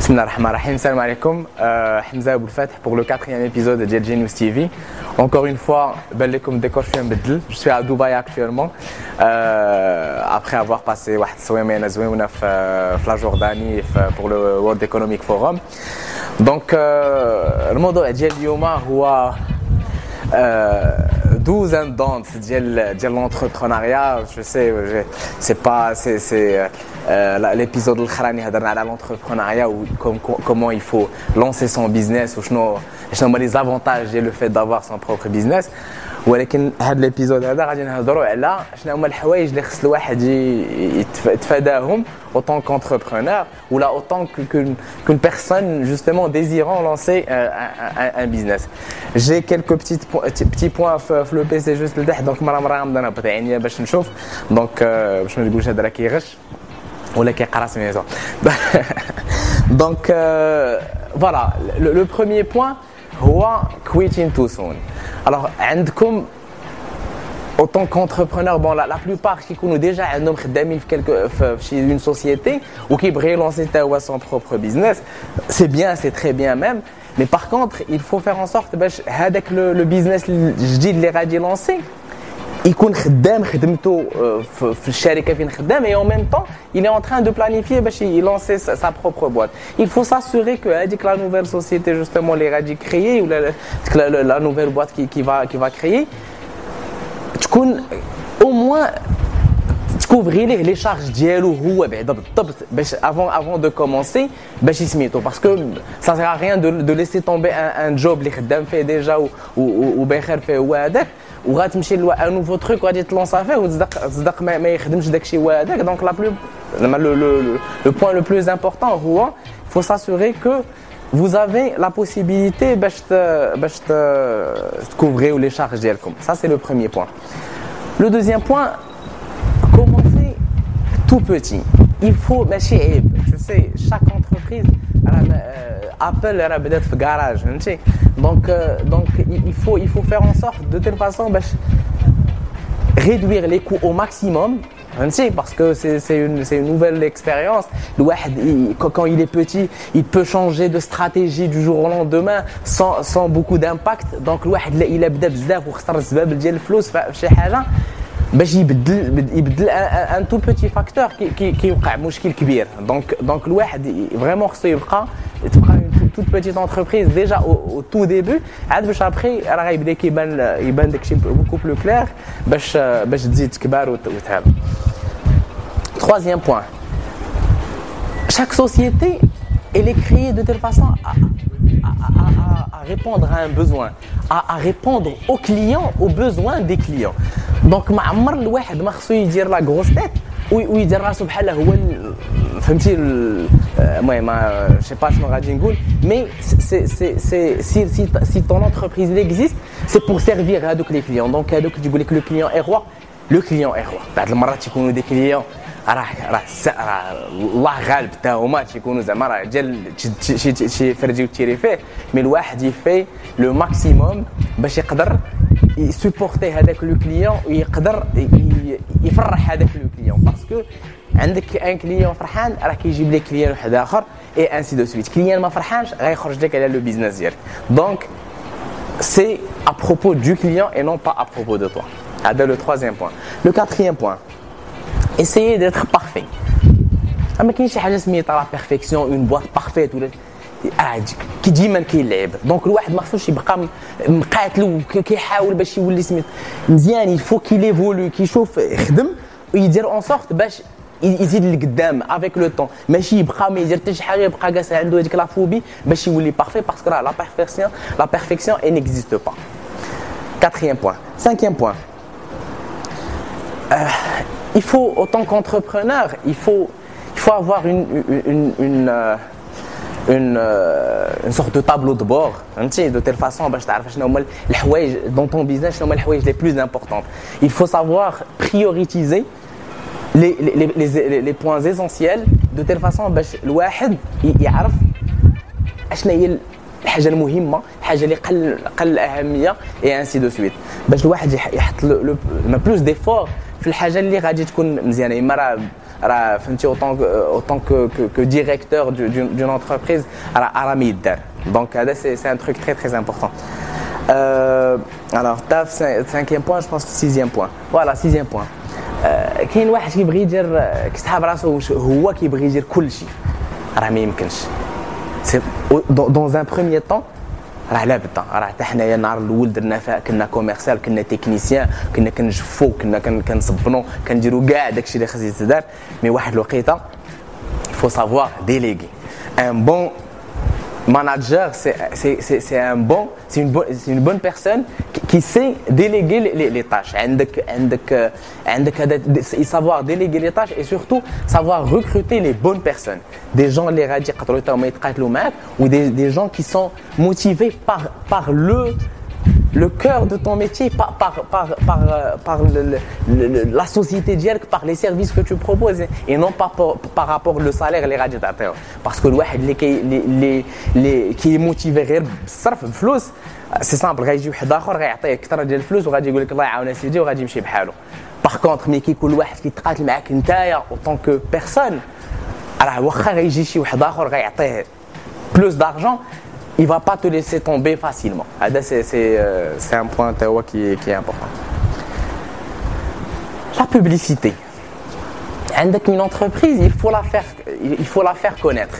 Salam alaikum, euh, Hamza Aboul pour le quatrième épisode de DJ News TV. Encore une fois, je suis à Dubaï actuellement, euh, après avoir passé euh, la Jordanie pour le World Economic Forum. Donc, le mot de Yoma, 12 ans de l'entrepreneuriat, je sais, c'est pas, c'est euh, l'épisode de l'entrepreneuriat ou comment il faut lancer son business ou les avantages et le fait d'avoir son propre business. ولكن هذا الإبيزود هذا غادي نهضروا على شنو هما الحوايج اللي خص الواحد يتفاداهم اوتون كونتربرونور ولا اوتون كون بيرسون جوستومون ديزيرون لانسي ان بيزنس جي كيلكو بتيت بتي بوان في لو بي سي جوست لتحت دونك مرة مرة غنبدا نهبط عينيا باش نشوف. دونك euh, باش ما نقولش هذا راه كيغش ولا كيقرا سميتو دونك فوالا لو بروميير بوان هو كويتين تو سون alors عندكم autant qu'entrepreneur bon la, la plupart qui connaissent déjà un homme chez une société ou qui veut lancer son propre business c'est bien c'est très bien même mais par contre il faut faire en sorte que le, le business je dis les radis lancé يكون خدام خدمته في الشركه فين خدام et en même temps il est en train de planifier باش lancer sa propre boîte il faut s'assurer que هذيك la nouvelle société justement les radis créer ou la, la, la nouvelle boîte qui, qui va qui va créer تكون au moins تكوفري ليه لي شارج ديالو هو بعدا بالضبط باش افون افون دو كومونسي باش يسميتو باسكو سا سيغ ريان دو دو ليسي تومبي ان جوب اللي خدام فيه ديجا وباخر فيه هو هذاك وغتمشي لوا ان نوفو تروك وغادي تلونسا فيه وتصدق تصدق ما, ما يخدمش داكشي هو هذاك دونك لا بلو لو لو لو بوين لو بلوز امبورطون هو faut s'assurer que vous avez la possibilité باش باش تكوفريو لي شارج ديالكم ça c'est le premier point le deuxième point commencer tout petit. Il faut, mais je sais, chaque entreprise, euh, Apple a peut-être garage, donc, euh, donc il faut, il faut faire en sorte de telle façon bah, réduire les coûts au maximum parce que c'est une, une, nouvelle expérience. Quand il est petit, il peut changer de stratégie du jour au lendemain sans, sans beaucoup d'impact. Donc, il a باش يبدل يبدل ان تو بوتي فاكتور كيوقع مشكل كبير دونك دونك الواحد فريمون خصو يبقى تبقى توت بوتيت انتربريز ديجا او تو ديبي عاد باش ابخي راه غيبدا كيبان يبان داكشي بوكو بلو كلير باش باش تزيد تكبر وتهاب Troisième point. Chaque société, elle est créée de telle façon à, à, à, à répondre à un besoin, à, répondre aux clients, aux besoins des clients. دونك ما عمر الواحد ما خصو يدير لا غروس تيت ويدير راسو بحال هو فهمتي المهم je با شنو غادي نقول مي سي سي سي سي سي سي ton entreprise existe c'est pour servir هذوك لي كليون دونك هذوك تقول لك لو كليون اي روا لو كليون اي روا بعض المرات يكونوا دي كليون راه راه راه الله غالب حتى هما تيكونوا زعما راه ديال شي شي فردي وتيري فيه مي الواحد يفي لو ماكسيموم باش يقدر يسوبورتي هذاك لو كليون ويقدر يفرح هذاك لو كليون باسكو عندك ان كليون فرحان راه كيجيب لك كليون واحد اخر اي انسي دو سويت كليون ما فرحانش غيخرج لك على لو بيزنس ديالك دونك سي à propos du client et non pas à propos de toi. هذا le troisième point. Le quatrième point, essayez d'être parfait. ما كاينش شي حاجه سميتها لا بيرفيكسيون اون بواط بارفيت ولا كي ديما كيلعب دونك الواحد ما خصوش يبقى مقاتل وكيحاول باش يولي سميت مزيان يفو كي ليفولو كيشوف يخدم ويدير اون سورت باش يزيد لقدام افيك لو طون ماشي يبقى ما يدير حتى شي حاجه يبقى جالس عنده هذيك لا فوبي باش يولي بارفي باسكو راه لا بيرفيكسيون لا بيرفيكسيون اي نيكزيست با quatrième point cinquième point euh, il faut autant qu'entrepreneur il faut il faut avoir une une, une euh, une, euh, une sorte de tableau de bord de telle façon باش تعرف شنو هما الحوايج dans ton business شنو هما الحوايج les plus importantes il faut savoir prioriser les, les, les, les points essentiels de telle façon باش الواحد يعرف اشنا هي الحاجه المهمه الحاجه اللي قل قل الاهميه اي انسي دو سويت باش الواحد يحط لو بلوس ديفور في الحاجه اللي غادي تكون مزيانه اما راه autant que, que, directeur d'une entreprise à donc c'est un truc très très important euh, alors taf cinquième point je pense sixième point voilà sixième point كاين واحد كيبغي يدير كيسحاب راسو هو كيبغي يدير كل شيء راه ما يمكنش dans un premier temps راه لا بدا راه حتى حنايا النهار الأول درنا فيها كنا كوميرسيال كنا تكنيسيان كنا كنجفو كنا كنصبنو كنديرو كاع داكشي اللي خاص يتدار مي واحد الوقيته faut savoir déléguer. Un bon manager, c'est un bon, c'est une, bonne, une bonne personne qui, sait déléguer les, les, tâches. Il savoir déléguer les tâches et surtout savoir recruter les bonnes personnes. Des gens les ou des, des gens qui sont motivés par, par le le cœur de ton métier par, par, par, par, euh, par le, la société d'IELC, par les services que tu proposes et non pas par, par rapport au salaire les radiateurs. Parce que le les, les, qui est motivé غير بالصرف بفلوس سي سامبل غيجي واحد اخر غيعطيه اكثر ديال الفلوس وغادي يقول لك الله يعاون سيدي وغادي يمشي بحاله باغ كونتر مي كيكون واحد كيتقاتل معاك نتايا اوتون كو بيرسون راه واخا غيجي شي واحد اخر غيعطيه بلوس دارجون il ne va pas te laisser tomber facilement. Ah, euh, c'est un point qui, qui est important. La publicité. Une entreprise, il faut la faire, il faut la faire connaître.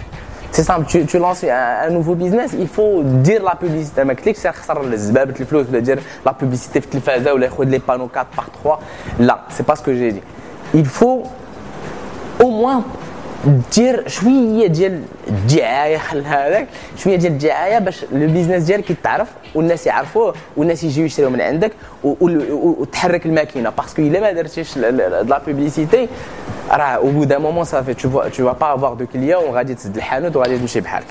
C'est simple, tu, tu lances un, nouveau business, il faut dire la publicité. Mais clique, c'est le dire la publicité, les panneaux 4 par 3. Là, c'est pas ce que j'ai dit. Il faut au moins دير شوية ديال الدعاية خل هذاك شوية ديال الدعاية باش لو بيزنس ديالك يتعرف والناس يعرفوه والناس يجيو يشريو من عندك وتحرك الماكينة. باسكو إلا ما درتيش لا بوبليسيتي راه أو بو دان مومون صافي تو تو با افوار دو كليون وغادي تسد الحانوت وغادي تمشي بحالك.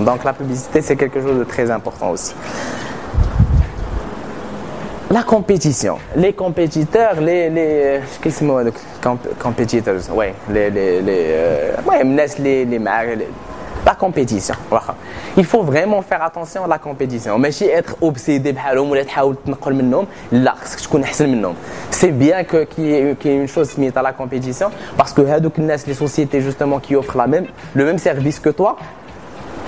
دونك لا بوبليسيتي سي كيلكو شوز دو تري امبورطون اوسي La compétition. Les compétiteurs, les. les Qu'est-ce que c'est Competitors, oui. Les. les, les euh, ouais, les, les, les, la compétition. Il faut vraiment faire attention à la compétition. ماشي être obsédé بحالهم ولا تحاول تنقل منهم لا خصك تكون احسن منهم. C'est bien que qu'il y, ait, qu y ait une chose mise à la compétition parce que هذوك الناس les sociétés justement qui offrent la même le même service que toi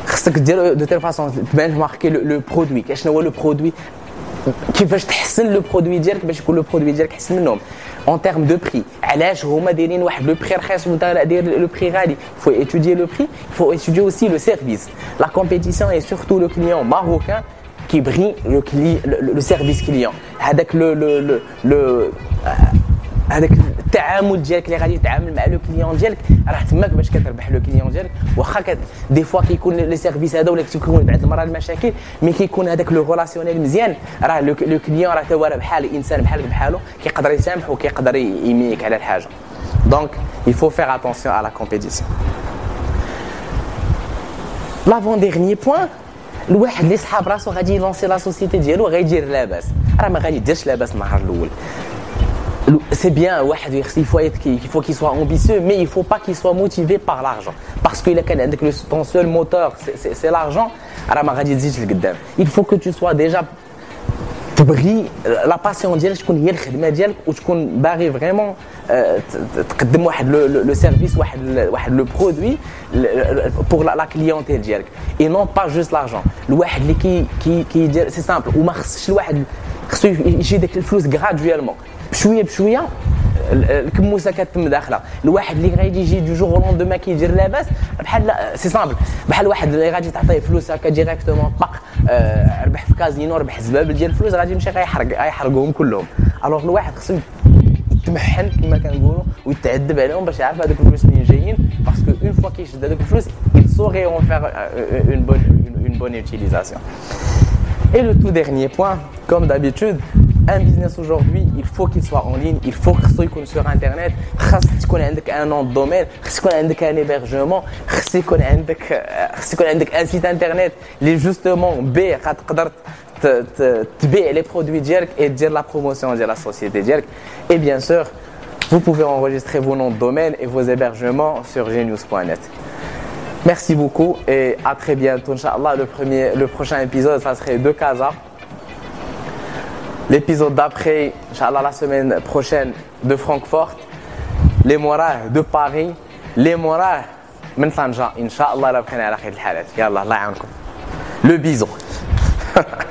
خصك دير de telle façon تبان marquer le, le produit. كاش هو le produit كيفاش تحسن لو برودوي ديالك باش يكون لو برودوي ديالك احسن منهم اون تيرم دو بري علاش هما دايرين واحد لو بري رخيص وانت داير لو بري غالي فو étudier لو بري فو étudier aussi le service la compétition et surtout le client marocain qui brille le, le, le service client هذاك le, le, le, le هذاك التعامل ديالك اللي غادي تتعامل مع لو كليون ديالك. راه تماك باش كتربح لو كليون ديالك. واخا دي فوا كيكون لي سيرفيس هذا ولا كيكون بعض المرات المشاكل مي كيكون هذاك لو ريلاسيونيل مزيان. راه لو كليون راه هو بحال انسان بحالك بحالو كيقدر يسامح وكيقدر يميك على الحاجة. دونك il faut faire attention à la compétition. L'avant dernier point الواحد اللي صحاب راسو غادي يلونسي لا سوسيتي ديالو غيدير لاباس. راه ما غادي يديرش لاباس النهار الأول. c'est bien, il faut être, il faut qu'il soit ambitieux, mais il ne faut pas qu'il soit motivé par l'argent. Parce que ton seul moteur, c'est l'argent. Il faut que tu sois déjà تبغي لا باسيون ديالك تكون هي الخدمه ديالك وتكون باغي فريمون تقدم واحد لو سيرفيس واحد واحد لو برودوي بور لا كليونتيل ديالك اي نون با جوست لارجون الواحد اللي كي كي كيدير سي سامبل وما خصش الواحد خصو يجي داك الفلوس غرادويلمون بشويه بشويه الكموسه كتم داخله. الواحد اللي غادي يجي دو جور لوندوما كيدير لاباس بحال سي سامبل. بحال واحد اللي غادي تعطيه فلوس هكا ديريكتومون طق آه ربح في كازينو ربح زبابل ديال الفلوس غادي يمشي غيحرق غيحرقهم كلهم. الوغ الواحد خصو يتمحن كما كنقولوا ويتعذب عليهم باش يعرف هذوك الفلوس منين جايين باسكو اون فوا كيشد هذوك الفلوس en faire une bonne une, une bonne utilisation. Et le tout dernier point comme d'habitude un business aujourd'hui, il faut qu'il soit en ligne, il faut qu'il soit sur Internet, il faut un nom de domaine, il faut un hébergement, il faut un site Internet, les justement B, les produits direct et dire la promotion de la société direct. Et bien sûr, vous pouvez enregistrer vos noms de domaine et vos hébergements sur genius.net. Merci beaucoup et à très bientôt. Inch'Allah, le, le prochain épisode, ça serait de Casa L'épisode d'après, Inch'Allah, la semaine prochaine de Francfort. لي موراه دو باري لي موراه من طنجه ان شاء الله راه بقينا على خير الحالات يلا الله يعاونكم لو بيزون